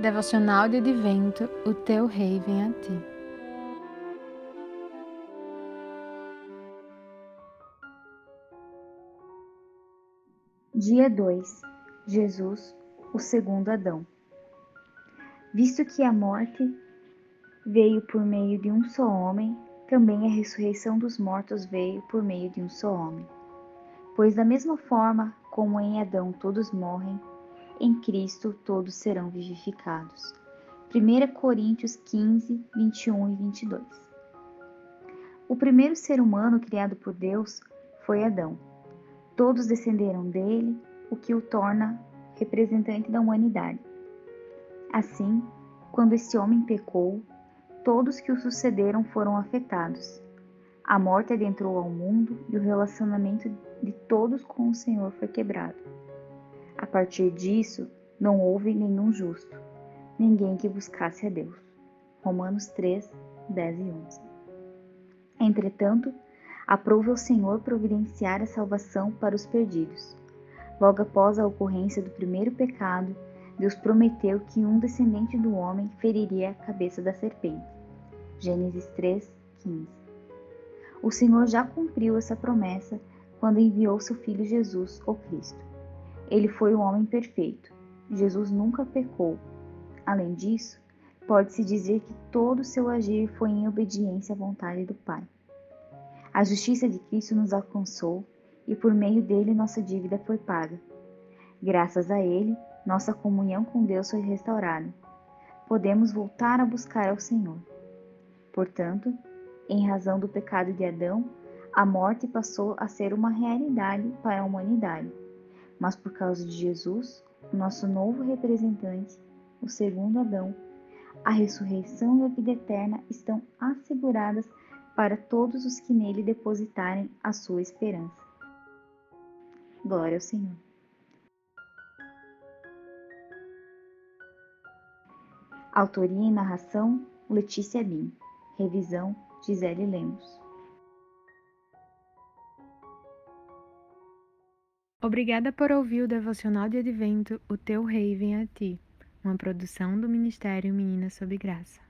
Devocional de Advento, o teu rei vem a ti. Dia 2 Jesus, o segundo Adão. Visto que a morte veio por meio de um só homem, também a ressurreição dos mortos veio por meio de um só homem. Pois, da mesma forma como em Adão todos morrem, em Cristo todos serão vivificados. 1 Coríntios 15, 21 e 22. O primeiro ser humano criado por Deus foi Adão. Todos descenderam dele, o que o torna representante da humanidade. Assim, quando esse homem pecou, todos que o sucederam foram afetados. A morte adentrou ao mundo e o relacionamento de todos com o Senhor foi quebrado. A partir disso, não houve nenhum justo, ninguém que buscasse a Deus. Romanos 3, 10 e 11. Entretanto, aprove o Senhor providenciar a salvação para os perdidos. Logo após a ocorrência do primeiro pecado, Deus prometeu que um descendente do homem feriria a cabeça da serpente. Gênesis 3, 15. O Senhor já cumpriu essa promessa quando enviou seu Filho Jesus, o Cristo. Ele foi o homem perfeito. Jesus nunca pecou. Além disso, pode-se dizer que todo o seu agir foi em obediência à vontade do Pai. A justiça de Cristo nos alcançou e por meio dele nossa dívida foi paga. Graças a ele, nossa comunhão com Deus foi restaurada. Podemos voltar a buscar ao Senhor. Portanto, em razão do pecado de Adão, a morte passou a ser uma realidade para a humanidade mas por causa de Jesus, o nosso novo representante, o segundo Adão, a ressurreição e a vida eterna estão asseguradas para todos os que nele depositarem a sua esperança. Glória ao Senhor. Autoria e narração: Letícia Bim. Revisão: Gisele Lemos. Obrigada por ouvir o devocional de advento O Teu Rei Vem a Ti, uma produção do Ministério Meninas Sob Graça.